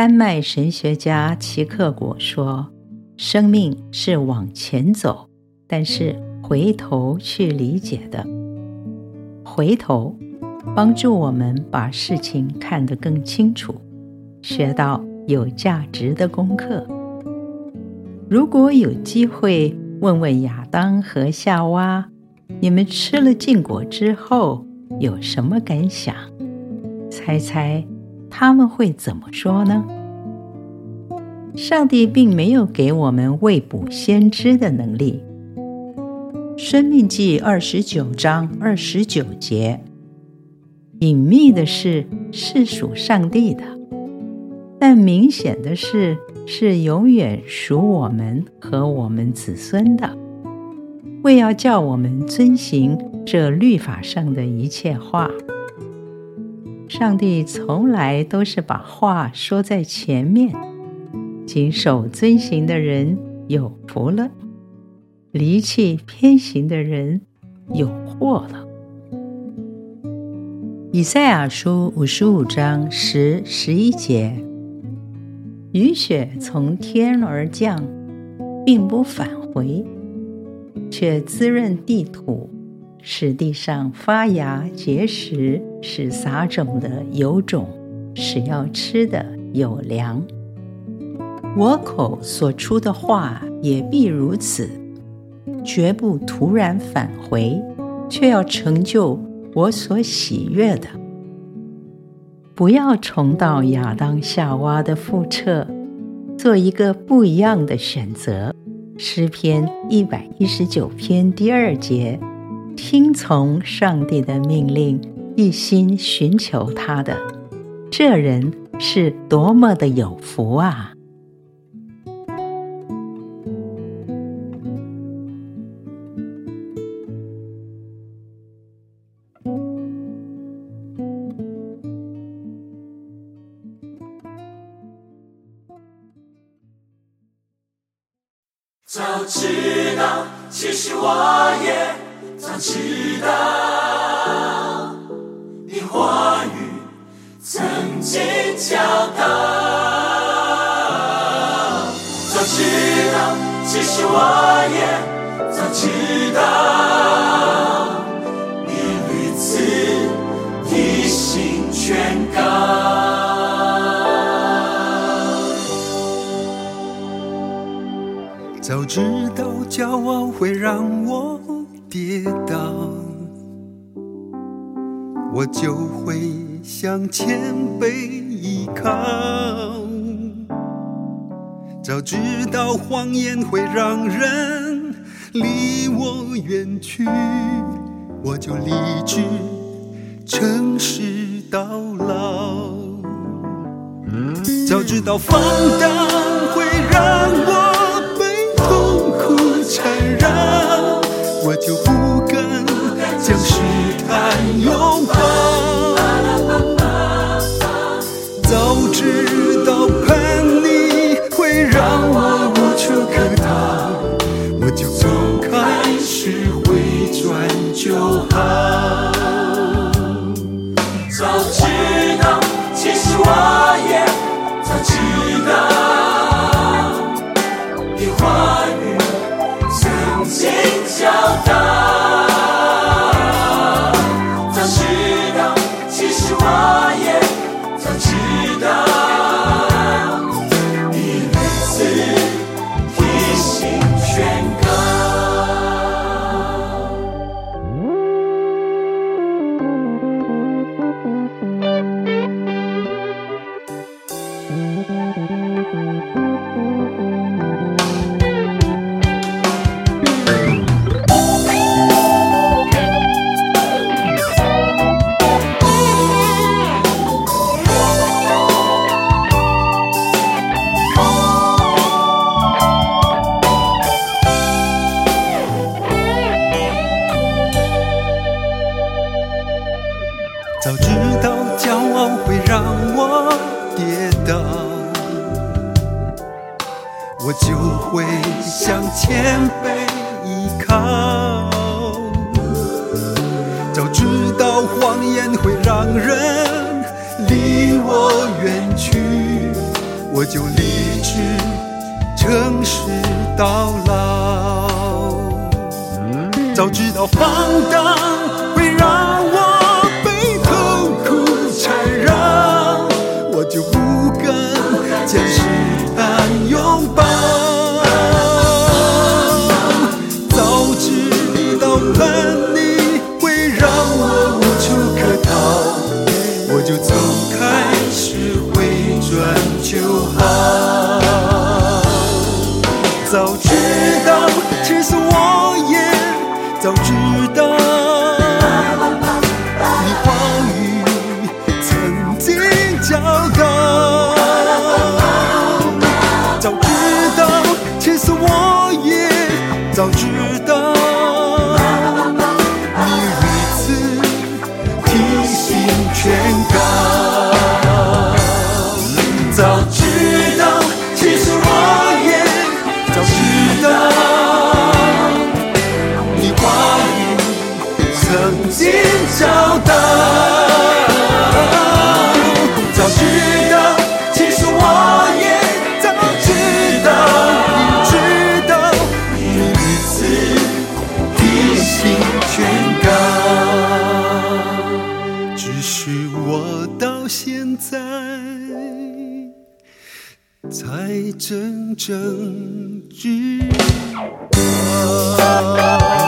丹麦神学家齐克果说：“生命是往前走，但是回头去理解的。回头帮助我们把事情看得更清楚，学到有价值的功课。如果有机会问问亚当和夏娃，你们吃了禁果之后有什么感想？猜猜？”他们会怎么说呢？上帝并没有给我们未卜先知的能力。生命记二十九章二十九节，隐秘的事是属上帝的，但明显的事是永远属我们和我们子孙的，为要叫我们遵行这律法上的一切话。上帝从来都是把话说在前面，谨守遵行的人有福了，离弃偏行的人有祸了。以赛亚书五十五章十、十一节：雨雪从天而降，并不返回，却滋润地土。使地上发芽结实，使撒种的有种，使要吃的有粮。我口所出的话也必如此，绝不突然返回，却要成就我所喜悦的。不要重蹈亚当夏娃的覆辙，做一个不一样的选择。诗篇一百一十九篇第二节。听从上帝的命令，一心寻求他的，这人是多么的有福啊！早知道，其实我也。早知道，曾经教导。早知道，其实我也早知道，你屡次提醒劝告。早知道骄傲会让我。跌倒，我就会向前背依靠。早知道谎言会让人离我远去，我就立志诚实到老。早知道放荡会让我被痛苦缠绕。我就不敢将试探拥抱。就好。早知道，其实我也早知道，你话语曾经。教导。我就会向前背依靠。早知道谎言会让人离我远去，我就立志诚实到老。早知道放荡将试探拥抱。早知道叛逆会让我无处可逃，我就从开始回转就好。早知道，其实我也。早知道，你话语曾经教导天高才真正知道。